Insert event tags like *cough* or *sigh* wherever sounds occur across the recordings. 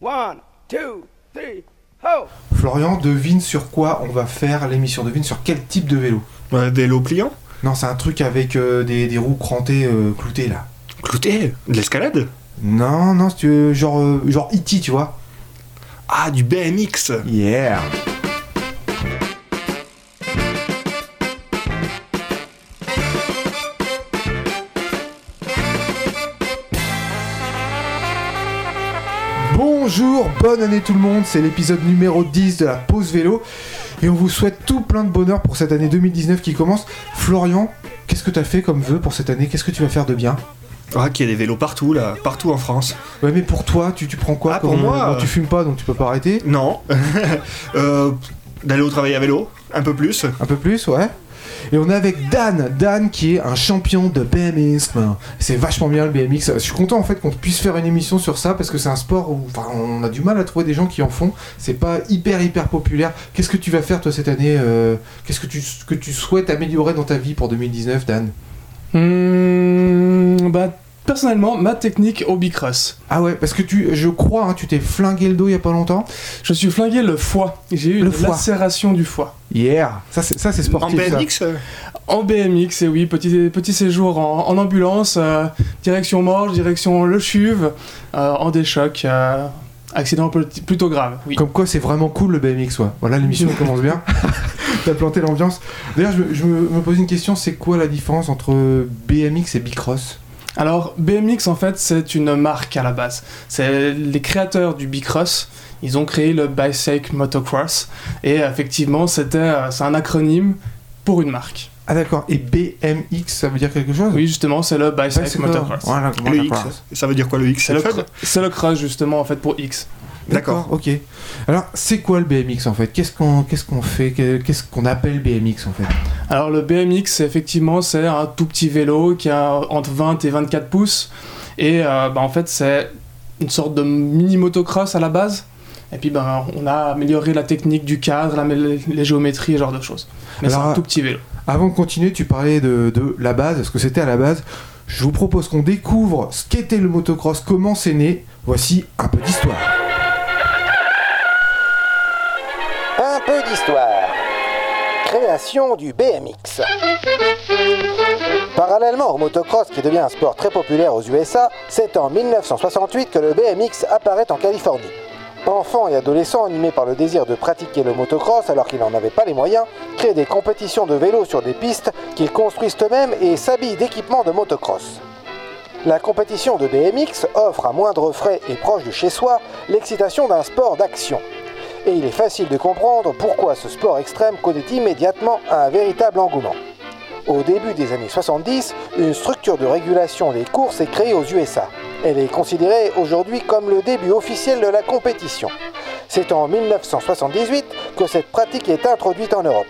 One, two, three, ho! Florian, devine sur quoi on va faire l'émission. Devine sur quel type de vélo? Ouais, des lots pliants Non, c'est un truc avec euh, des, des roues crantées euh, cloutées là. Clouté De l'escalade? Non, non, si tu veux, genre, euh, genre E.T., tu vois. Ah, du BMX Yeah. Bonjour, bonne année tout le monde, c'est l'épisode numéro 10 de la pause vélo et on vous souhaite tout plein de bonheur pour cette année 2019 qui commence. Florian, qu'est-ce que tu as fait comme vœu pour cette année? Qu'est-ce que tu vas faire de bien? Ah, qu'il y a des vélos partout, là, partout en France. Ouais mais pour toi, tu, tu prends quoi? Ah, pour moi, bon, euh, Tu fumes pas donc tu peux pas arrêter? Non. *laughs* euh, D'aller au travail à vélo, un peu plus. Un peu plus, ouais. Et on est avec Dan, Dan qui est un champion de BMX. C'est vachement bien le BMX. Je suis content en fait qu'on puisse faire une émission sur ça parce que c'est un sport où on a du mal à trouver des gens qui en font. C'est pas hyper hyper populaire. Qu'est-ce que tu vas faire toi cette année euh, Qu'est-ce que tu, que tu souhaites améliorer dans ta vie pour 2019, Dan? Hmm, bah, personnellement, ma technique au bicross. Ah ouais, parce que tu, je crois, hein, tu t'es flingué le dos il y a pas longtemps. Je suis flingué le foie. J'ai eu Le une foie. lacération du foie. Yeah, ça c'est ça c'est En sportif. ça. BMX euh, En BMX, et oui, petit, petit séjour en, en ambulance, euh, direction Morges, direction Le Chuve, euh, en déchoc, euh, accident plutôt grave, oui. Comme quoi c'est vraiment cool le BMX, ouais. Voilà, l'émission *laughs* commence bien. *laughs* T'as planté l'ambiance. D'ailleurs, je, me- je me, me pose une question, c'est quoi la différence entre BMX et Bicross? Alors, BMX, en fait, c'est une marque à la base. C'est les créateurs du bicross. Ils ont créé le Bicycle Motocross. Et effectivement, c'était, euh, c'est un acronyme pour une marque. Ah d'accord, et BMX, ça veut dire quelque chose? Oui, justement, c'est le Bicycle c'est Motocross. Voilà, Le X. Ça veut dire quoi le X C'est le, le cross, justement, en fait, pour X. D'accord, ok. Alors, c'est quoi le BMX en fait? Qu'est-ce qu'on qu'est-ce qu'on fait? Que- Qu'est-ce qu'on appelle BMX en fait? Alors, le BMX, effectivement, c'est un tout petit vélo qui a entre 20 et 24 pouces. Et euh, bah, en fait, c'est une sorte de mini motocross à la base. Et puis, ben, on a amélioré la technique du cadre, la- les géométries, ce genre de choses. Mais c'est un tout petit vélo. Avant de continuer, tu parlais de, de la base, ce que c'était à la base. Je vous propose qu'on découvre ce qu'était le motocross, comment c'est né. Voici un peu d'histoire. D'histoire. Création du BMX. Parallèlement au motocross qui devient un sport très populaire aux USA, c'est en 1968 que le BMX apparaît en Californie. Enfants et adolescents animés par le désir de pratiquer le motocross alors qu'ils n'en avaient pas les moyens, créent des compétitions de vélo sur des pistes qu'ils construisent eux-mêmes et s'habillent d'équipements de motocross. La compétition de BMX offre à moindre frais et proche de chez soi l'excitation d'un sport d'action et il est facile de comprendre pourquoi ce sport extrême connaît immédiatement un véritable engouement. Au début des années 70, une structure de régulation des courses est créée aux USA. Elle est considérée aujourd'hui comme le début officiel de la compétition. C'est en 1978 que cette pratique est introduite en Europe.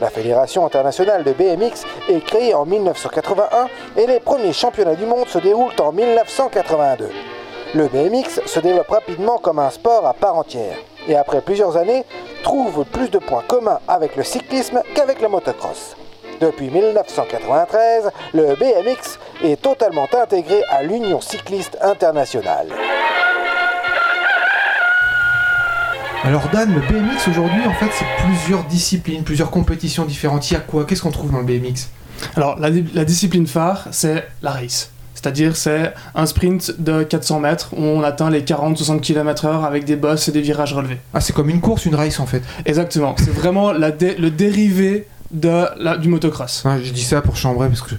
La Fédération internationale de BMX est créée en 1981 et les premiers championnats du monde se déroulent en 1982. Le BMX se développe rapidement comme un sport à part entière et après plusieurs années trouve plus de points communs avec le cyclisme qu'avec le motocross. Depuis 1993, le BMX est totalement intégré à l'Union cycliste internationale. Alors Dan, le BMX aujourd'hui, en fait, c'est plusieurs disciplines, plusieurs compétitions différentes. Il y a quoi? Qu'est-ce qu'on trouve dans le BMX Alors, la, di- la discipline phare, c'est la race. C'est-à-dire, c'est un sprint de 400 mètres où on atteint les 40-60 km/h avec des bosses et des virages relevés. Ah, c'est comme une course, une race en fait. Exactement. C'est vraiment la dé- le dérivé de la- du motocross. Ouais, je dis ça pour chambrer parce que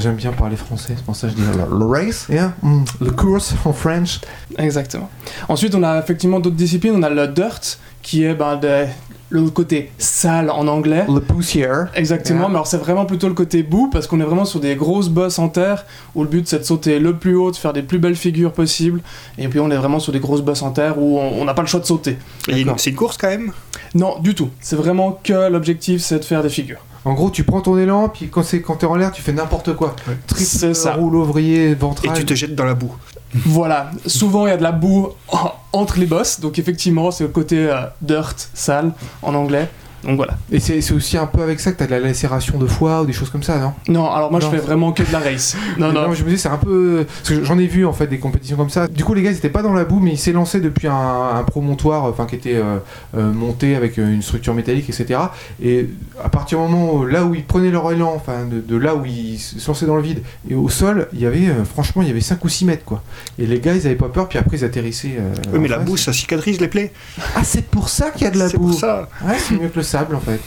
j'aime bien parler français, c'est pour ça que je dis le, race, yeah, mm, le course en French. Exactement. Ensuite, on a effectivement d'autres disciplines. On a le dirt, qui est ben, de- le côté sale en anglais. Le poussière. Exactement, Yeah. mais alors c'est vraiment plutôt le côté bout parce qu'on est vraiment sur des grosses bosses en terre où le but c'est de sauter le plus haut, de faire des plus belles figures possibles. Et puis on est vraiment sur des grosses bosses en terre où on n'a pas le choix de sauter. Et. C'est une course quand même? Non, du tout. C'est vraiment que l'objectif c'est de faire des figures. En gros, tu prends ton élan, puis quand c'est quand t'es en l'air, tu fais n'importe quoi. Ouais. Triple roule ouvrier, Et ventral. tu te jettes dans la boue. Voilà, souvent il y a de la boue en- entre les bosses, donc effectivement c'est le côté euh, dirt, sale en anglais. Donc voilà. Et c'est c'est aussi un peu avec ça que t'as de la lacération de foie ou des choses comme ça, non? Non, alors moi Non. je fais vraiment que de la race. *laughs* Non, non. je me dis, c'est un peu. Parce que j'en ai vu en fait des compétitions comme ça. Du coup, les gars, ils étaient pas dans la boue, mais ils s'est lancé depuis un, un promontoire enfin, qui était euh, euh, monté avec euh, une structure métallique, etc. Et à partir du moment où, là où ils prenaient leur élan, enfin, de, de là où ils se lançaient dans le vide, et au sol, il y avait, euh, franchement, il y avait 5 ou 6 mètres, quoi. Et les gars, ils avaient pas peur, puis après, ils atterrissaient. euh, Oui, mais la face. boue, ça cicatrise les plaies. Ah, c'est pour ça qu'il y a de la C'est boue. pour ça. Ouais, c'est mieux que le sable, en fait.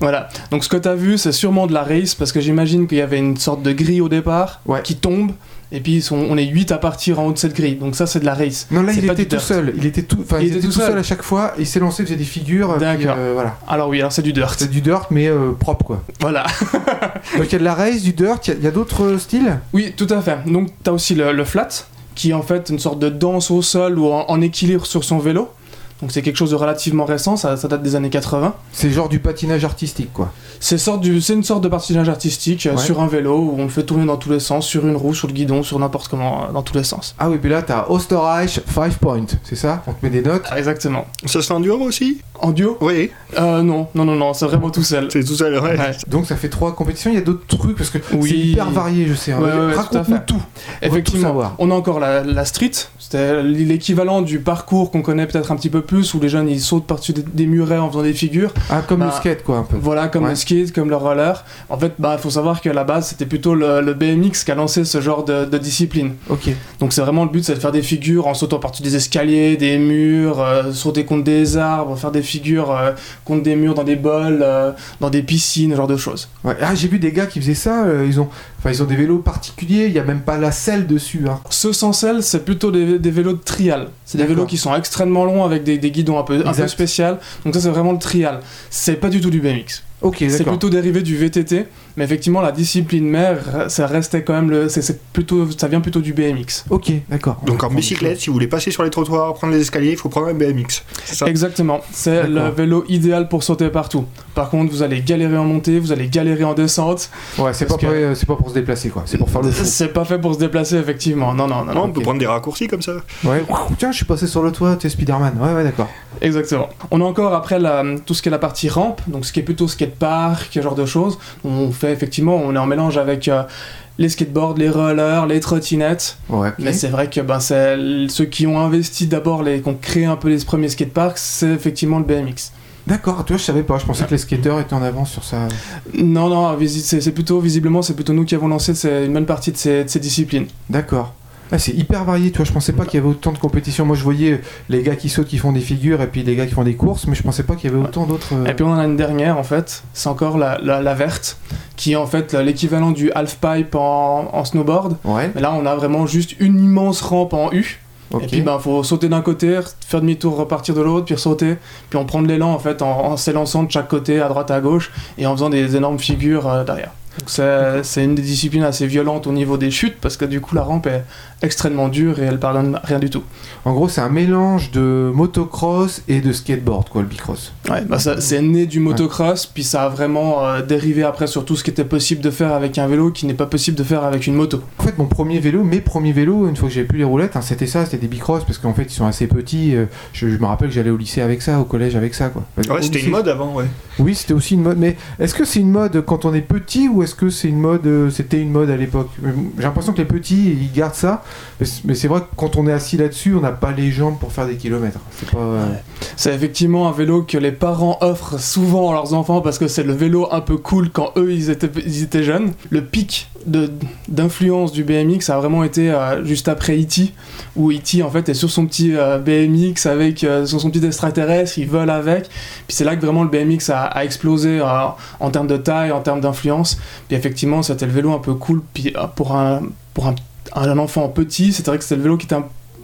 Voilà. Donc ce que tu as vu, c'est sûrement de la race parce que j'imagine qu'il y avait une sorte de grille au départ Ouais. qui tombe. Et puis ils sont, on est 8 à partir en haut de cette grille. Donc ça, c'est de la race. Non, là, il était tout dirt. seul. Il était tout, il était tout seul. à chaque fois. Il s'est lancé, faisait des figures. D'accord. euh, voilà. Alors oui, alors c'est du dirt. C'est du dirt, mais euh, propre, quoi. Voilà. *laughs* Donc il y a de la race, du dirt, il y a- d'autres euh, styles? Oui, tout à fait. Donc tu as aussi le, le flat, qui est en fait une sorte de danse au sol ou en, en équilibre sur son vélo. Donc c'est quelque chose de relativement récent, ça, ça date des années 80. C'est genre du patinage artistique, quoi. C'est sorte du- c'est une sorte de patinage artistique euh, Ouais. sur un vélo où on le fait tourner dans tous les sens, sur une roue, sur le guidon, sur n'importe comment, euh, dans tous les sens. Ah oui, puis là, t'as Osterreich 5 Point, c'est ça? On te met des notes? Ah, exactement. Ça se fait en duo aussi? En duo Oui, euh, Non, non, non, non, c'est vraiment tout seul. c'est tout seul, ouais. Ouais. Donc ça fait trois compétitions, il y a d'autres trucs, parce que Oui. c'est hyper varié, je sais. hein. Ouais, ouais, ouais, tout Raconte-nous Effectivement, on a encore la, la street, c'était l'équivalent du parcours qu'on connaît peut-être un petit peu plus, où les jeunes ils sautent par-dessus des, des murets en faisant des figures. Ah, comme le Bah, skate, quoi, un peu. Voilà, comme Ouais. le skate, comme le roller. En fait, bah, faut savoir qu'à la base, c'était plutôt le, le BMX qui a lancé ce genre de, de discipline. Ok. Donc c'est vraiment le but, c'est de faire des figures en sautant par-dessus des escaliers, des murs, euh, sauter contre des arbres, faire des figures euh, contre des murs dans des bols, euh, dans des piscines, ce genre de choses. Ouais. Ah, j'ai vu des gars qui faisaient ça, euh, ils, ont... Enfin, ils ont des vélos particuliers, il y a même pas la selle dessus. Hein. Ceux sans selle, c'est plutôt des, des vélos de trial. C'est des vélos qui sont extrêmement longs avec des, des guidons un peu, un peu Exact. spécial. Donc ça, c'est vraiment le trial. C'est pas du tout du BMX. Ok, C'est plutôt dérivé du VTT, mais effectivement, la discipline mère, ça restait quand même le. c'est- plutôt, ça vient plutôt du BMX. Ok, d'accord. Donc en bicyclette, si vous voulez passer sur les trottoirs, prendre les escaliers, il faut prendre un BMX. C'est ça Exactement, c'est le vélo idéal pour sauter partout. Par contre, vous allez galérer en montée, vous allez galérer en descente. Ouais, c'est pas, que- pour- euh, c'est pas pour se déplacer, quoi. C'est pour faire le. C'est pas fait pour se déplacer, effectivement. Non, non, non, Non, non. on peut prendre des raccourcis comme ça. Ouais. Tiens, je suis passé sur le toit, t'es Spider-Man. Ouais, ouais, d'accord. Exactement. On a encore après la- tout ce qui est la partie rampe, donc ce qui est plutôt skatepark, ce genre de choses. On fait effectivement, on est en mélange avec euh, les skateboards, les rollers, les trottinettes. Ouais. Mais c'est vrai que ben, ceux qui ont investi d'abord, les, qui ont créé un peu les premiers skateparks, c'est effectivement le BMX. D'accord, tu vois, je savais pas. Je pensais que les skateurs étaient en avance sur ça. Non, non, c'est plutôt, visiblement, c'est plutôt nous qui avons lancé une bonne partie de ces, de ces disciplines. D'accord. Ah, c'est hyper varié, tu vois. Je pensais pas qu'il y avait autant de compétitions. Moi, je voyais les gars qui sautent, qui font des figures, et puis les gars qui font des courses, mais je pensais pas qu'il y avait autant d'autres. euh, Et puis on en a une dernière en fait, c'est encore la, la, la verte, qui est en fait l'équivalent du half-pipe en, en snowboard. Ouais, Mais là on a vraiment juste une immense rampe en U. ok. Et puis ben faut sauter d'un côté, faire demi-tour, repartir de l'autre, puis sauter, puis on prend de l'élan en fait en, en s'élançant de chaque côté, à droite à gauche, et en faisant des énormes figures euh, derrière. Donc c'est une des disciplines assez violentes au niveau des chutes, parce que du coup la rampe est extrêmement dure et elle pardonne rien du tout. En gros, c'est un mélange de motocross et de skateboard, quoi, le bicross. Ouais, bah ça- c'est né du motocross, puis ça a vraiment euh, dérivé après sur tout ce qui était possible de faire avec un vélo qui n'est pas possible de faire avec une moto. En fait, mon premier vélo, mes premiers vélos, une fois que j'avais plus les roulettes, hein, c'était ça, c'était des bicross, parce qu'en fait, ils sont assez petits. euh, je, je me rappelle que j'allais au lycée avec ça, au collège avec ça, quoi. Ouais, c'était une mode avant, ouais. Oui, c'était aussi une mode. Mais est-ce que c'est une mode quand on est petit ou est-ce que c'est une mode euh, C'était une mode à l'époque? Euh, J'ai l'impression que les petits ils gardent ça, mais c'est vrai que quand on est assis là-dessus, on n'a pas les jambes pour faire des kilomètres. Euh, C'est effectivement un vélo que les parents offrent souvent à leurs enfants parce que c'est le vélo un peu cool quand eux ils étaient, jeunes. Le pic d'influence du BMX a vraiment été euh, juste après E.T. où E.T. en fait est sur son petit euh, BMX avec euh, sur son petit extraterrestre, il vole avec. Puis c'est là que vraiment le BMX a, explosé en termes de taille, en termes d'influence. Puis effectivement c'était le vélo un peu cool. Puis pour un, pour un, un enfant petit, c'est vrai que c'était le vélo qui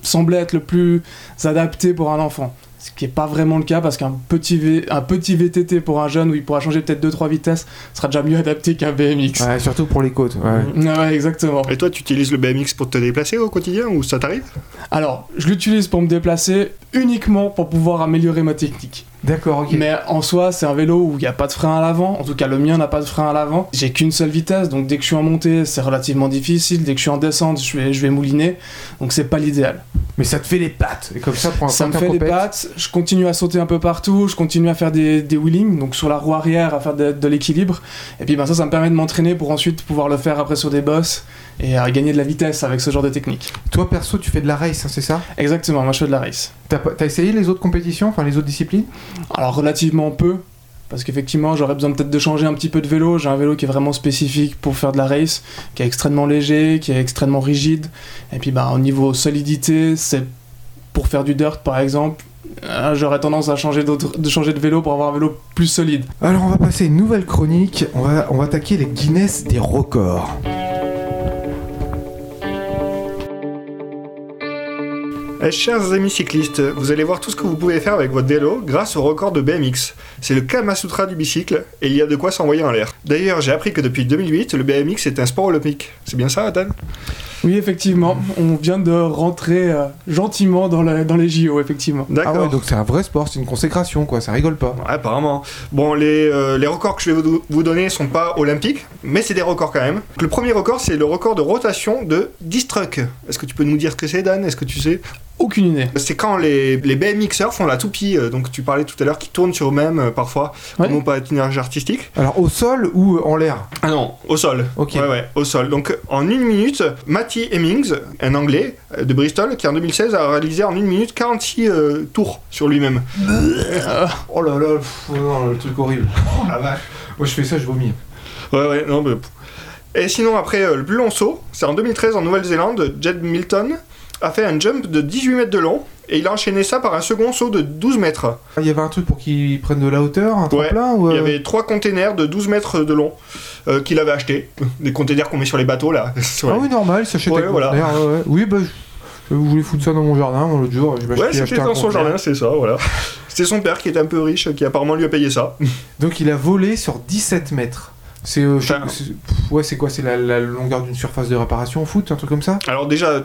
semblait être le plus adapté pour un enfant. Ce qui n'est pas vraiment le cas parce qu'un petit, V- un petit VTT pour un jeune où il pourra changer peut-être 2-3 vitesses sera déjà mieux *laughs* adapté qu'un BMX. Ouais, surtout pour les côtes. Ouais. Ouais, ouais, exactement. Et toi, tu utilises le BMX pour te déplacer au quotidien ou ça t'arrive? Alors, je l'utilise pour me déplacer uniquement pour pouvoir améliorer ma technique. D'accord, ok. Mais en soi, c'est un vélo où il n'y a pas de frein à l'avant. En tout cas, le mien n'a pas de frein à l'avant. J'ai qu'une seule vitesse, donc dès que je suis en montée, c'est relativement difficile. Dès que je suis en descente, je vais, je vais mouliner. Donc c'est pas l'idéal. Mais ça te fait les pattes. Et comme ça, pour un Ça me fait des compète- pattes. Je continue à sauter un peu partout. Je continue à faire des, des wheelings, donc sur la roue arrière, à faire de, de l'équilibre. Et puis ben, ça, ça me permet de m'entraîner pour ensuite pouvoir le faire après sur des bosses et à gagner de la vitesse avec ce genre de technique. Toi, perso, tu fais de la race, hein, c'est ça? Exactement, moi je fais de la race. T'as t'as essayé les autres compétitions, enfin les autres disciplines? Alors relativement peu, parce qu'effectivement j'aurais besoin peut-être de changer un petit peu de vélo. J'ai un vélo qui est vraiment spécifique pour faire de la race, qui est extrêmement léger, qui est extrêmement rigide. Et puis bah, au niveau solidité, c'est pour faire du dirt par exemple. euh, J'aurais tendance à changer, de changer de vélo pour avoir un vélo plus solide. Alors, on va passer à une nouvelle chronique. On va, on va attaquer les Guinness des records. Chers amis cyclistes, vous allez voir tout ce que vous pouvez faire avec votre vélo grâce au record de BMX. C'est le Kama Sutra du bicycle et il y a de quoi s'envoyer en l'air. D'ailleurs, j'ai appris que depuis 2008, le BMX est un sport olympique. C'est bien ça, Dan Oui, effectivement, on vient de rentrer euh, gentiment dans, le- dans les JO, effectivement. D'accord. Ah ouais, donc c'est un vrai sport, c'est une consécration, quoi. Ça rigole pas. Ouais, apparemment. Bon, les, euh, les records que je vais vous, vous donner sont pas olympiques, mais c'est des records quand même. Le premier record, c'est le record de rotation de 10 trucks. Est-ce que tu peux nous dire ce que c'est, Dan? Est-ce que tu sais? Aucune idée. C'est quand les, les BMXers font la toupie, euh, donc tu parlais tout à l'heure, qui tournent sur eux-mêmes euh, parfois, Ouais. comme au patinage artistique. Alors, au sol ou en l'air? Ah non, au sol. Ok. Ouais, ouais, au sol. Donc en une minute, Matty Hemmings, un Anglais euh, de Bristol, qui en 2016 a réalisé en une minute 46 euh, tours sur lui-même. *laughs* Oh là là, pff, non, le truc horrible. Oh la vache. Moi, je fais ça, je vomis. Ouais, ouais, non, mais... Et sinon, après, euh, le plus long saut, c'est en 2013 en Nouvelle-Zélande, Jed Milton a fait un jump de 18 mètres de long, et il a enchaîné ça par un second saut de 12 mètres. Il y avait un truc pour qu'ils prennent de la hauteur, un Ouais, tremplin ou, Il y euh, avait trois containers de 12 mètres de long euh, qu'il avait acheté. Des containers qu'on met sur les bateaux, là. *laughs* Ah oui, normal, ça achète Ouais, voilà. ouais. Oui, bah, je... vous voulez foutre ça dans mon jardin, l'autre jour, je Ouais, c'était dans son jardin, c'est ça, voilà. C'était son père qui était un peu riche, qui apparemment lui a payé ça. Donc, il a volé sur 17 mètres. C'est euh, Enfin, ouais, c'est quoi C'est la, la longueur d'une surface de réparation au foot, un truc comme ça? Alors déjà,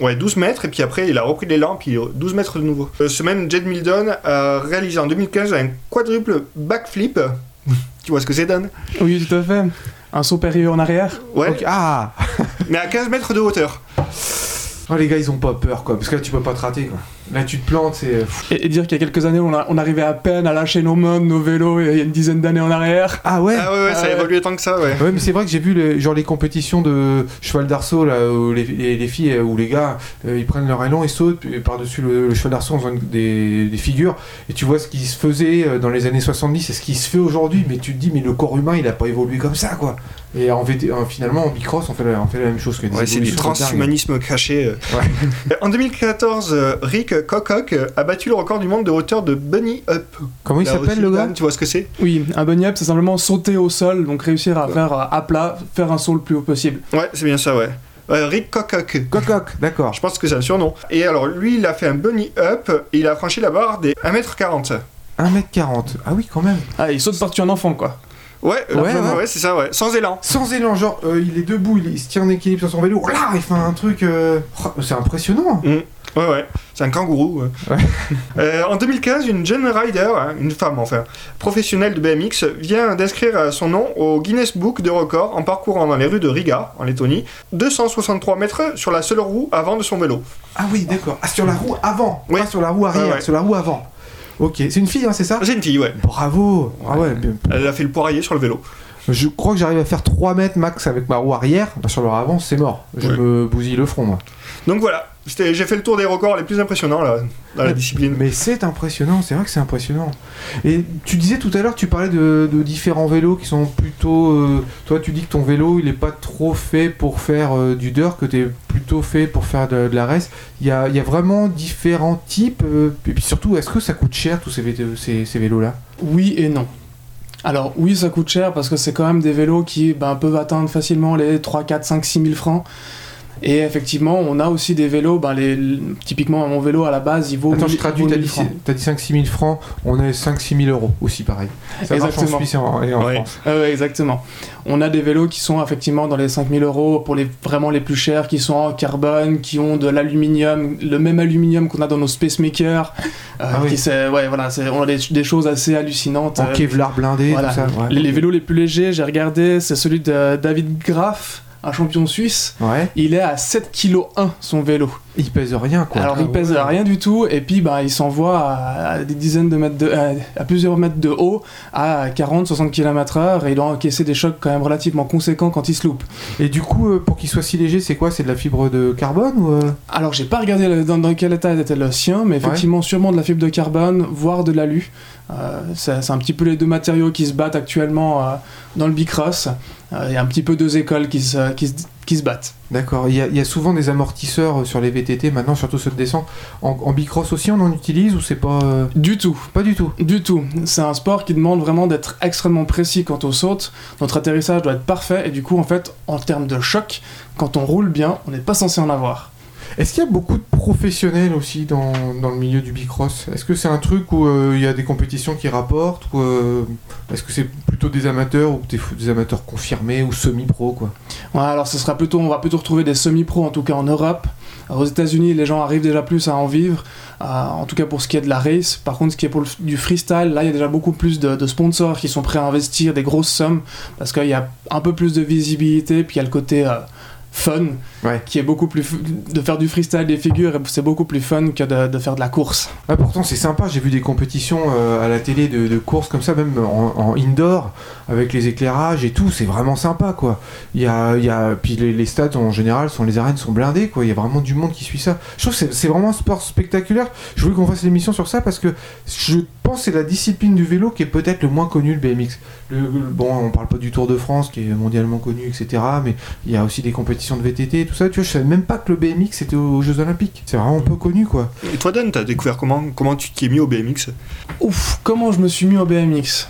ouais, 12 mètres, et puis après, il a repris l'élan, puis 12 mètres de nouveau. Euh, ce même Jed Milton a réalisé en 2015 un quadruple backflip. *laughs* tu vois ce que c'est, Dan? Oui, tout à fait. Un saut périlleux en arrière? Ouais, Ah mais à 15 mètres de hauteur. Oh, les gars, ils ont pas peur, quoi. Parce que là, tu peux pas te rater, quoi. Là, tu te plantes, c'est. Et, et dire qu'il y a quelques années, on, a- on arrivait à peine à lâcher nos mains nos vélos il y a une dizaine d'années en arrière. Ah ouais Ah ouais, ouais, ça a Ouais. évolué tant que ça, ouais. Ouais, mais c'est vrai que j'ai vu les, genre les compétitions de cheval d'arceau là où les, les- les filles euh, ou les gars euh, ils prennent leur élan et sautent puis par-dessus le, le cheval d'arceau en faisant des, des figures et tu vois ce qui se faisait euh, dans les années 70 et ce qui se fait aujourd'hui mais tu te dis mais le corps humain il a pas évolué comme ça quoi et en VT, en- finalement en bicross on fait la, on fait la même chose que des Ouais, c'est du transhumanisme caché. euh. *laughs* En 2014, euh, Rick Kokock euh, a battu le record du monde de hauteur de Bunny Up. comment il s'appelle le gars Tu vois ce que c'est? Oui, un bunny up, c'est simplement sauter au sol, donc réussir à faire euh, à plat, faire un saut le plus haut possible. Ouais, c'est bien ça, ouais. Euh, Rick Kokock. Cococ d'accord Je pense que c'est un surnom. Et alors, lui, il a fait un bunny up et il a franchi la barre des 1m40. 1m40 ah oui quand même Ah, il saute par-dessus un enfant, quoi. Ouais, euh, Ouais, ouais, ouais. c'est ça, ouais. Sans élan. sans élan genre euh, il est debout il, il se tient en équilibre sur son vélo là il fait un truc euh, oh, c'est impressionnant Ouais, ouais. C'est un kangourou. ouais. Ouais. *laughs* Euh, en 2015, une jeune rider, hein, une femme enfin, professionnelle de BMX, vient d'inscrire son nom au Guinness Book de records en parcourant dans les rues de Riga, en Lettonie, 263 mètres sur la seule roue avant de son vélo. Ah oui, d'accord. Ah, sur la roue avant, Oui. pas sur la roue arrière, Ouais, ouais. sur la roue avant. Ok, c'est une fille, hein, c'est ça? C'est une fille, ouais. Bravo Ah ouais. Elle a fait le poirier sur le vélo. Je crois que j'arrive à faire 3 mètres max avec ma roue arrière. Bah, sur le avant, c'est mort. Je Ouais. me bousille le front, moi. Donc voilà, j'ai fait le tour des records les plus impressionnants là, dans la discipline. Mais c'est impressionnant, c'est vrai que c'est impressionnant. Et tu disais tout à l'heure, tu parlais de, de différents vélos qui sont plutôt. euh, toi, tu dis que ton vélo, il est pas trop fait pour faire euh, du dirt, que tu es plutôt fait pour faire de, de la race. Il y a, il y a vraiment différents types. euh, et puis surtout, est-ce que ça coûte cher tous ces, vé- ces, ces vélos-là? Oui et non. Alors oui, ça coûte cher parce que c'est quand même des vélos qui ben, peuvent atteindre facilement les 3, 4, 5, 6 000 francs. Et effectivement, on a aussi des vélos, ben les, typiquement mon vélo à la base, il vaut. Attends, je 1000 traduis, t'as 1000 dit, t'as dit 5-6 000 francs, on est 5-6 000 euros aussi, pareil. Ça marche en Exactement. Suisse et en, et en Ouais. France. Ouais, exactement. On a des vélos qui sont effectivement dans les 5000 euros pour les vraiment les plus chers, qui sont en carbone, qui ont de l'aluminium, le même aluminium qu'on a dans nos Spacemaker. Euh, Ah oui. ouais, voilà, on a des, des choses assez hallucinantes. En Euh, Kevlar blindé, voilà. tout ça. ouais. les, les vélos les plus légers, j'ai regardé, c'est celui de David Graff, un champion suisse. Ouais, Il est à 7 kg 1 son vélo. il pèse rien, quoi. Alors il Ah pèse ouais. rien du tout et puis bah, il s'envoie à, à des dizaines de mètres de, à, à plusieurs mètres de haut à 40-60 km/h et il doit encaisser des chocs quand même relativement conséquents quand il se loupe. Et du coup, euh, pour qu'il soit si léger, c'est quoi? C'est de la fibre de carbone ou euh? Alors j'ai pas regardé dans quel état était le sien mais effectivement sûrement de la fibre de carbone voire de l'alu. Euh, c'est un petit peu les deux matériaux qui se battent actuellement euh, dans le bicross. Euh, Il y a un petit peu deux écoles qui se, qui se, qui se battent. D'accord. Il y, a, il y a souvent des amortisseurs sur les VTT, maintenant, surtout ceux de descente. En, en bicross aussi, on en utilise ou c'est pas. euh, Du tout. Pas du tout. Du tout. C'est un sport qui demande vraiment d'être extrêmement précis quand on saute. Notre atterrissage doit être parfait et du coup, en fait, en termes de choc, quand on roule bien, on n'est pas censé en avoir. Est-ce qu'il y a beaucoup de professionnels aussi dans, dans le milieu du bicross? Est-ce que c'est un truc où euh, il y a des compétitions qui rapportent euh, est-ce que c'est plutôt des amateurs ou des, amateurs confirmés ou semi-pro quoi? Ouais, alors ce sera plutôt, on va plutôt retrouver des semi-pros en tout cas en Europe. Alors, aux États-Unis, les gens arrivent déjà plus à en vivre, euh, en tout cas pour ce qui est de la race. Par contre, ce qui est pour le- du freestyle, là, il y a déjà beaucoup plus de, de sponsors qui sont prêts à investir des grosses sommes parce qu'il y a un peu plus de visibilité, puis il y a le côté fun Ouais. qui est beaucoup plus. de faire du freestyle des figures, c'est beaucoup plus fun que de, de faire de la course. Ah, pourtant c'est sympa, j'ai vu des compétitions euh, à la télé de, de courses comme ça, même en, en indoor, avec les éclairages et tout, c'est vraiment sympa quoi. Il y a, il y a, puis les, les stades en général, sont, les arènes sont blindées quoi, il y a vraiment du monde qui suit ça. Je trouve que c'est- vraiment un sport spectaculaire. Je voulais qu'on fasse l'émission sur ça parce que je pense que c'est la discipline du vélo qui est peut-être le moins connue, le BMX. Le, le- bon, on parle pas du Tour de France qui est mondialement connu, etc. Mais il y a aussi des compétitions de VTT tout ça. Tu vois, je savais même pas que le BMX était aux Jeux Olympiques. C'est vraiment peu connu quoi. Et toi, Dan, t'as découvert comment, comment tu t'y es mis au BMX Ouf, comment je me suis mis au BMX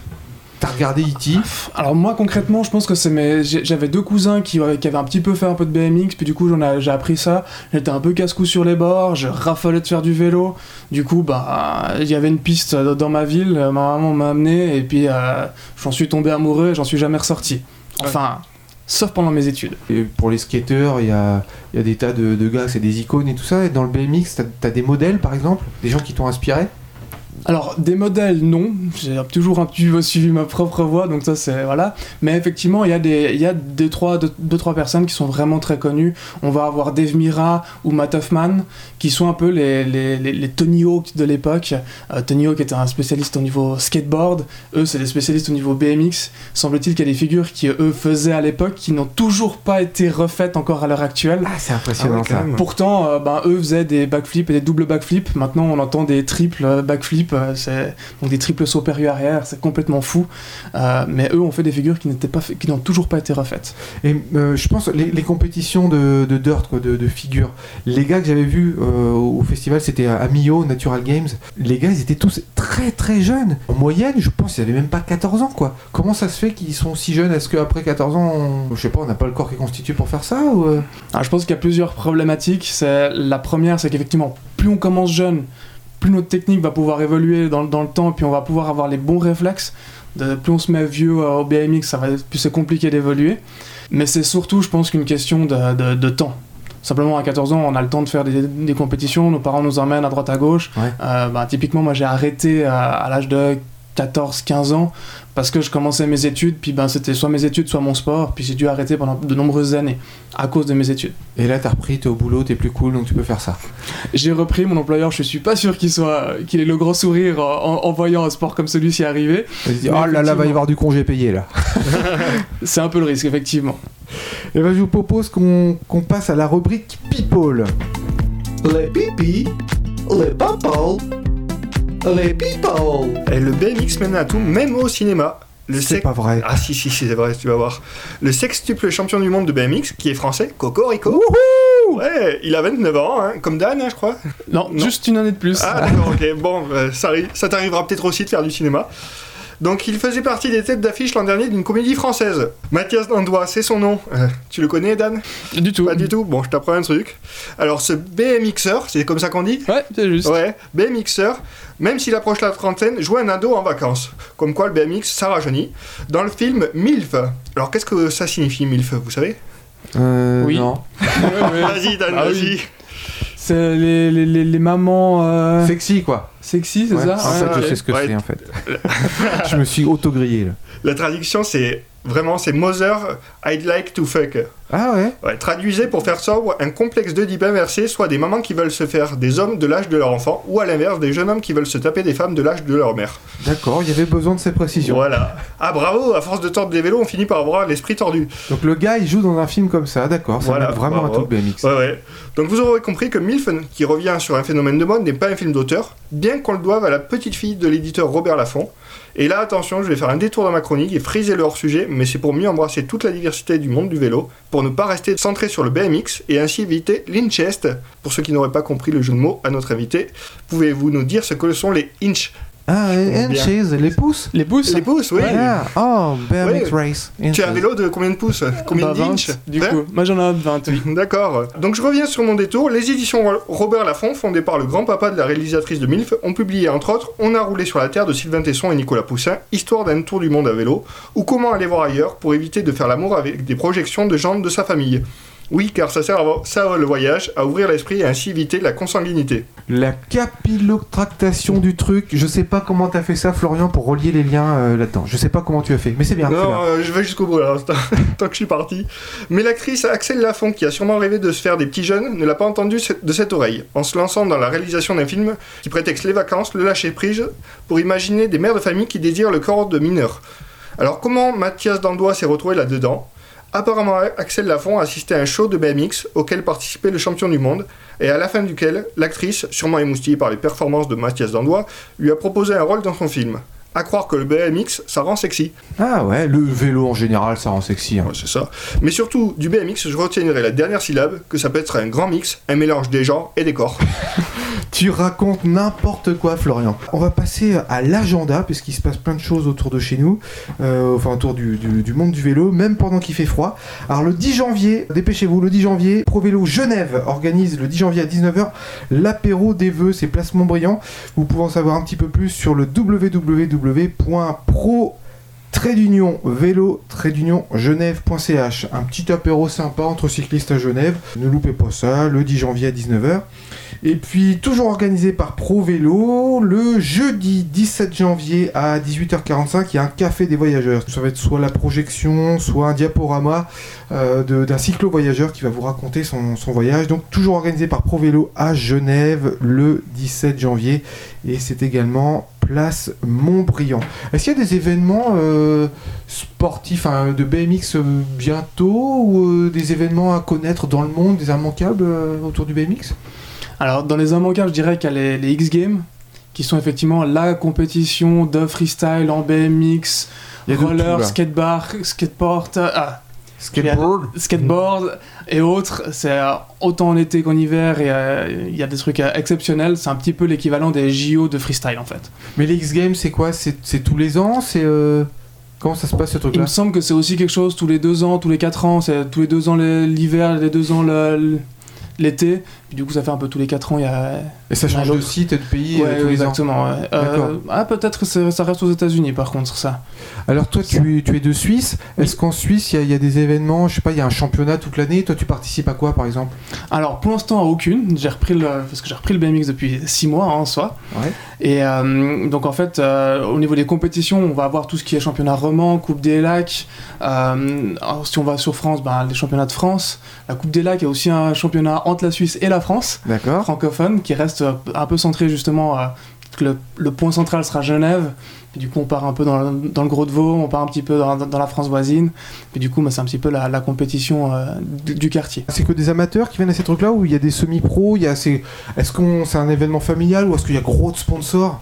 T'as regardé E.T. Alors moi concrètement, je pense que c'est mes... j'avais deux cousins qui, euh, qui avaient un petit peu fait un peu de BMX, puis du coup j'en ai- j'ai appris ça. J'étais un peu casse-cou sur les bords, je raffolais de faire du vélo. Du coup, bah, il y avait une piste dans ma ville, ma maman m'a amené et puis euh, j'en suis tombé amoureux et j'en suis jamais ressorti. Enfin, sauf pendant mes études. Et pour les skateurs, il y a, des tas de, de gars, c'est des icônes et tout ça. Et dans le BMX, t'as as des modèles par exemple Des gens qui t'ont inspiré? Alors, des modèles, non. J'ai toujours un petit peu suivi ma propre voie, donc ça, c'est. Voilà. Mais effectivement, il y a, des, il y a deux, trois, deux, deux, trois personnes qui sont vraiment très connues. On va avoir Dave Mira ou Matt Hoffman, qui sont un peu les, les, les, les Tony Hawk de l'époque. Euh, Tony Hawk était un spécialiste au niveau skateboard. Eux, c'est des spécialistes au niveau BMX. Semble-t-il qu'il y a des figures qui, eux, faisaient à l'époque, qui n'ont toujours pas été refaites encore à l'heure actuelle. Ah, c'est impressionnant Ah ça. Pourtant, euh, ben, eux faisaient des backflips et des doubles backflips. Maintenant, on entend des triples euh, backflips, euh, donc des triples sauts périlleux arrière. C'est complètement fou. Euh, mais eux ont fait des figures qui n'étaient pas, fait- qui n'ont toujours pas été refaites. Et euh, je pense les, les compétitions de, de dirt, quoi, de, de figures. Les gars que j'avais vus au festival, c'était à Millau, Natural Games. Les gars, ils étaient tous très très jeunes. En moyenne, je pense qu'ils avaient même pas 14 ans, quoi. Comment ça se fait qu'ils sont si jeunes? Est-ce qu'après 14 ans, on- je sais pas, on n'a pas le corps qui est constitué pour faire ça ou, Alors, je pense qu'il y a plusieurs problématiques. C'est la première, c'est qu'effectivement, plus on commence jeune, plus notre technique va pouvoir évoluer dans, dans le temps, puis on va pouvoir avoir les bons réflexes. De- plus on se met vieux euh, au BMX, ça va, plus c'est compliqué d'évoluer. Mais c'est surtout, je pense, qu'une question de, de- de temps. Simplement, à 14 ans, on a le temps de faire des, des compétitions, nos parents nous emmènent à droite à gauche. Ouais. Euh, bah, typiquement, moi j'ai arrêté à, à l'âge de 14-15 ans parce que je commençais mes études, puis ben, c'était soit mes études, soit mon sport, puis j'ai dû arrêter pendant de nombreuses années à cause de mes études. Et là, t'as repris, t'es au boulot, t'es plus cool, donc tu peux faire ça. J'ai repris mon employeur, je suis pas sûr qu'il soit qu'il ait le grand sourire en, en voyant un sport comme celui-ci arriver. Dis, Mais oh là là, va y avoir du congé payé là. *laughs* C'est un peu le risque, effectivement. Et ben, je vous propose qu'on qu'on passe à la rubrique People. Les pipis, les papas, les people. Et le BMX mène à tout, même au cinéma. Le C'est pas vrai. Ah si, si, si, c'est vrai, tu vas voir. Le sextuple champion du monde de BMX, qui est français, Coco Rico. Ouais, il a 29 ans, hein, comme Dan, hein, je crois. Non, Non. juste une année de plus. Ah d'accord, ok, bon, euh, ça t'arrivera peut-être aussi de faire du cinéma. Donc il faisait partie des têtes d'affiche l'an dernier d'une comédie française. Mathias Dandois, c'est son nom. Euh, tu le connais, Dan? Du tout. Pas du tout Bon, je t'apprends un truc. Alors ce BMXer, c'est comme ça qu'on dit? Ouais, c'est juste. Ouais, BMXer, même s'il approche la trentaine, joue un ado en vacances. Comme quoi le BMX, ça rajeunit. Dans le film MILF. Alors qu'est-ce que ça signifie MILF, vous savez? Euh, Oui. Non. *laughs* Vas-y, Dan, Ah vas-y. C'est les, les, les, les mamans euh, Sexy, quoi. sexy, c'est Ouais, ça En Ouais, fait, je ouais. sais ce que Ouais. c'est, en fait. *laughs* je me suis auto-grillé, là. La traduction, c'est vraiment, c'est Mother, I'd like to fuck. Ah ouais Ouais, traduisez pour faire sobre un complexe d'Oedipe inversé, soit des mamans qui veulent se faire des hommes de l'âge de leur enfant, ou à l'inverse, des jeunes hommes qui veulent se taper des femmes de l'âge de leur mère. D'accord, il y avait besoin de ces précisions. Voilà. Ah bravo, à force de tordre des vélos, on finit par avoir l'esprit tordu. Donc le gars, il joue dans un film comme ça, d'accord. Ça Voilà, vraiment bravo. un tout le BMX. Ouais, ouais. Donc vous aurez compris que Milf, qui revient sur un phénomène de mode, n'est pas un film d'auteur, bien qu'on le doive à la petite fille de l'éditeur Robert Laffont. Et là, attention, je vais faire un détour dans ma chronique et friser le hors-sujet, mais c'est pour mieux embrasser toute la diversité du monde du vélo, pour ne pas rester centré sur le BMX et ainsi éviter l'inchest. Pour ceux qui n'auraient pas compris le jeu de mots à notre invité, pouvez-vous nous dire ce que sont les inch Ah, Bien. Inches, les pouces Les pouces Les pouces, oui. Ah, oh, BMX Ouais. Race. Tu as un vélo de combien de pouces Combien Bah, 20, d'inch Du 20? coup, moi j'en ai 20, oui. *laughs* D'accord. Donc je reviens sur mon détour. Les éditions Robert Laffont, fondées par le grand-papa de la réalisatrice de MILF, ont publié entre autres On a roulé sur la terre de Sylvain Tesson et Nicolas Poussin, histoire d'un tour du monde à vélo, ou comment aller voir ailleurs pour éviter de faire l'amour avec des projections de gens de sa famille. Oui, car ça sert à, ça, le voyage, à ouvrir l'esprit et ainsi éviter la consanguinité. La capillotractation du truc. Je sais pas comment t'as fait ça, Florian, pour relier les liens euh, là-dedans. Je sais pas comment tu as fait, mais c'est bien. Non, bien. euh, je vais jusqu'au bout là, *laughs* tant que je suis parti. Mais l'actrice Axel Lafont, qui a sûrement rêvé de se faire des petits jeunes, ne l'a pas entendu de cette oreille, en se lançant dans la réalisation d'un film qui prétexte les vacances, le lâcher prise, pour imaginer des mères de famille qui désirent le corps de mineurs. Alors comment Mathias Dandois s'est retrouvé là-dedans? Apparemment, Axel Lafont a assisté à un show de BMX auquel participait le champion du monde, et à la fin duquel, l'actrice, sûrement émoustillée par les performances de Mathias Dandois, lui a proposé un rôle dans son film. À croire que le BMX, ça rend sexy. Ah ouais, le vélo en général, ça rend sexy. hein. Ouais, c'est ça. Mais surtout, du BMX, je retiendrai la dernière syllabe, que ça peut être un grand mix, un mélange des genres et des corps. *laughs* Tu racontes n'importe quoi, Florian. On va passer à l'agenda, puisqu'il se passe plein de choses autour de chez nous, euh, enfin autour du, du- du monde du vélo, même pendant qu'il fait froid. Alors le 10 janvier, dépêchez-vous, le 10 janvier, Pro Vélo Genève organise le 10 janvier à 19h l'apéro des vœux, c'est Place Montbriand. Vous pouvez en savoir un petit peu plus sur le www.pro trait d'union vélo trait d'union genève.ch un petit apéro sympa entre cyclistes à Genève. Ne loupez pas ça le 10 janvier à 19h et puis, toujours organisé par Pro Vélo, le jeudi 17 janvier à 18h45, il y a un café des voyageurs. Ça va être soit la projection, soit un diaporama euh, d'un cyclo-voyageur qui va vous raconter son, voyage. Donc, toujours organisé par Pro Vélo à Genève le 17 janvier. Et c'est également place Montbriand. Est-ce qu'il y a des événements euh, sportifs hein, de BMX euh, bientôt ou des événements à connaître dans le monde, des immanquables autour du BMX Alors, dans les immanquables, je dirais qu'il y a les, les X-Games, qui sont effectivement la compétition de freestyle en BMX, Il roller, skatebar, skateboard, ah, Skateboard skateboard et autres. C'est euh, autant en été qu'en hiver et euh, il y a des trucs euh, exceptionnels. C'est un petit peu l'équivalent des JO de freestyle en fait. Mais les X-Games, c'est quoi? C'est tous les ans? C'est euh, Comment ça se passe ce Il truc-là me semble que c'est aussi quelque chose tous les deux ans, tous les quatre ans. C'est tous les deux ans l'hiver, les deux ans l'été. Puis du coup, ça fait un peu tous les quatre ans. Il y a Et ça change Ouais, de site et de pays Ouais, euh, tous oui, les ans. exactement. ouais. Euh, ah, peut-être que ça reste aux États-Unis par contre, ça. Alors toi, tu es, tu es de Suisse. Est-ce qu'en Suisse, il y, a- il y a des événements Je sais pas, il y a un championnat toute l'année? Toi, tu participes à quoi, par exemple? Alors pour l'instant, à aucune. J'ai repris le, parce que j'ai repris le BMX depuis 6 mois hein, en soi. Ouais. Et euh, donc en fait, euh, au niveau des compétitions, on va avoir tout ce qui est championnat roman, Coupe des Lacs. Euh, alors, si on va sur France, ben, les championnats de France. La Coupe des Lacs, il y a aussi un championnat entre la Suisse et la France, D'accord. francophone, qui reste un peu centré justement. que le, le point central sera Genève. Et du coup, on part un peu dans, le- dans le Gros de Vaud, on part un petit peu dans, dans la France voisine. Et du coup, ben, c'est un petit peu la, la compétition euh, du, du quartier. C'est que des amateurs qui viennent à ces trucs-là ou il y a des semi-pros il y a ces... Est-ce qu'on c'est un événement familial ou est-ce qu'il y a gros de sponsors?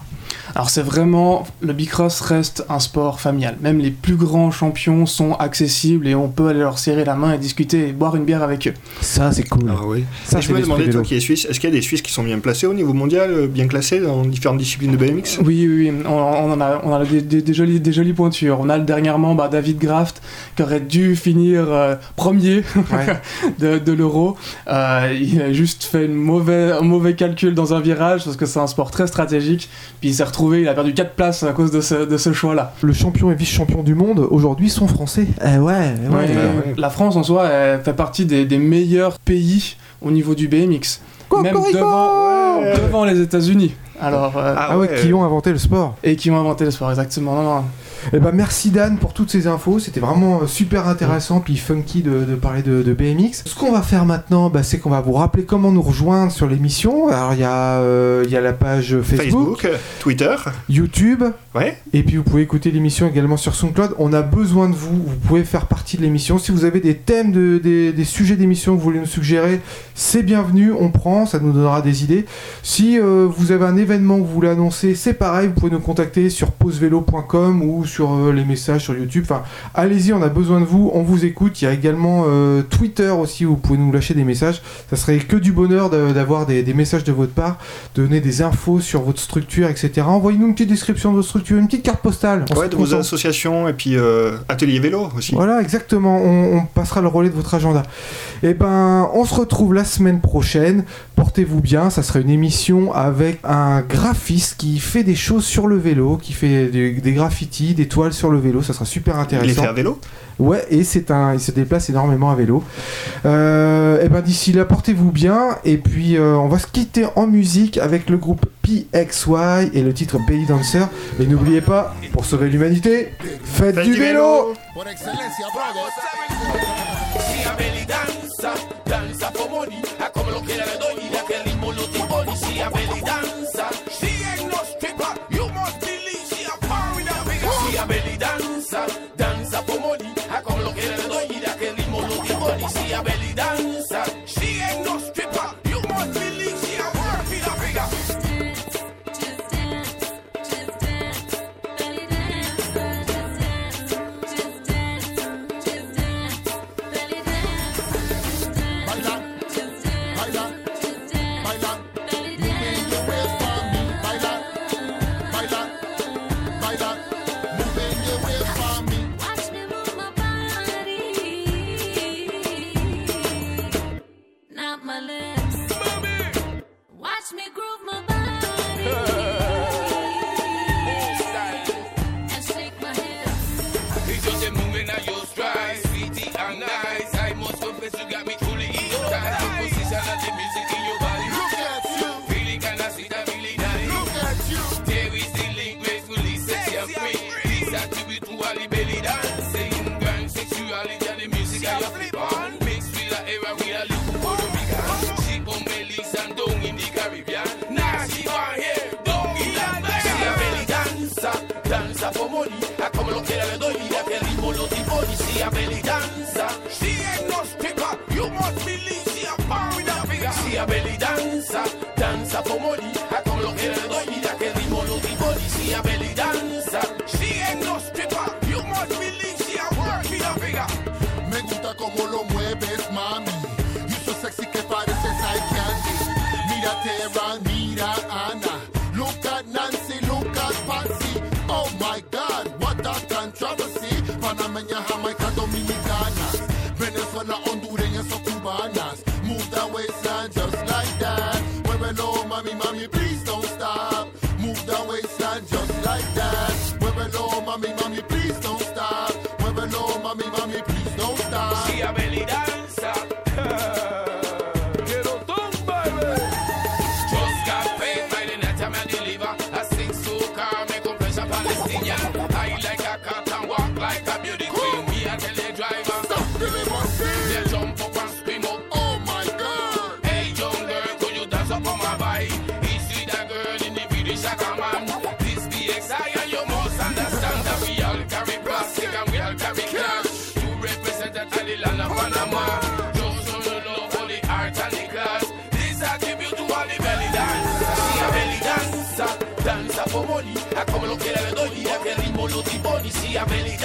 Alors c'est vraiment, le bicross reste un sport familial. Même les plus grands champions sont accessibles et on peut aller leur serrer la main et discuter et boire une bière avec eux. Ça, c'est cool. Ah oui. Ça, je me demandais, toi qui es suisse, est-ce qu'il y a des Suisses qui sont bien placés au niveau mondial, euh, bien classés dans différentes disciplines de BMX Oui, oui, oui, on, on en a, on a des, des- des jolies, des jolies pointures. On a dernièrement bah, David Graft qui aurait dû finir euh, premier Ouais. *laughs* de, de l'euro. Euh, il a juste fait une un mauvais calcul dans un virage parce que c'est un sport très stratégique. Puis il s'est retrouvé, il a perdu 4 places à cause de ce, de ce choix-là. Le champion et vice-champion du monde aujourd'hui sont français. Eh ouais, La France en soi elle fait partie des, des meilleurs pays au niveau du BMX. Même Cocorico devant, devant les États-Unis. Alors, euh, Ah ouais, qui ont inventé le sport. et qui ont inventé le sport, exactement. Non, non. Eh ben merci Dan pour toutes ces infos, c'était vraiment euh, super intéressant puis funky de, de parler de, de BMX. Ce qu'on va faire maintenant, bah, c'est qu'on va vous rappeler comment nous rejoindre sur l'émission. Alors il y, a, euh, il y a la page Facebook, Facebook, Twitter, YouTube, ouais. et puis vous pouvez écouter l'émission également sur SoundCloud. On a besoin de vous, vous pouvez faire partie de l'émission. Si vous avez des thèmes, de, des, des sujets d'émission que vous voulez nous suggérer, c'est bienvenu, on prend, ça nous donnera des idées. Si euh, vous avez un événement que vous voulez annoncer, c'est pareil, vous pouvez nous contacter sur pausevélo.com ou sur euh, les messages sur YouTube. Enfin, allez-y, on a besoin de vous, on vous écoute. Il y a également euh, Twitter aussi où vous pouvez nous lâcher des messages. Ça serait que du bonheur d'avoir des, des messages de votre part, donner des infos sur votre structure, etc. Envoyez-nous une petite description de votre structure, une petite carte postale. On Ouais, de vos associations et puis euh, atelier vélo aussi. Voilà, exactement. On, on passera le relais de votre agenda. Et ben, on se retrouve la semaine prochaine. Portez-vous bien. Ça sera une émission avec un graphiste qui fait des choses sur le vélo, qui fait des, des graffitis, des toiles sur le vélo. Ça sera super Il est intéressant. fait à vélo? Ouais, et c'est un, il se déplace énormément à vélo. Euh, et ben d'ici là, portez-vous bien. Et puis euh, on va se quitter en musique avec le groupe PXY et le titre Belly Dancer. Et n'oubliez pas, pour sauver l'humanité, faites, Faites du, du vélo. Por you danza, danza for money. A como lo quiera le doy, a que ritmo lo tiponi. See a belly.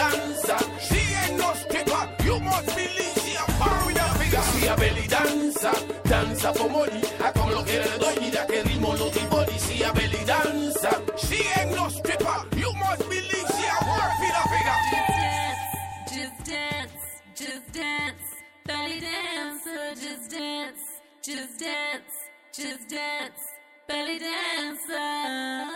She no you must believe a belly danza. A como lo quiera. dance, belly dancer, just dance, just dance, just dance, belly dancer.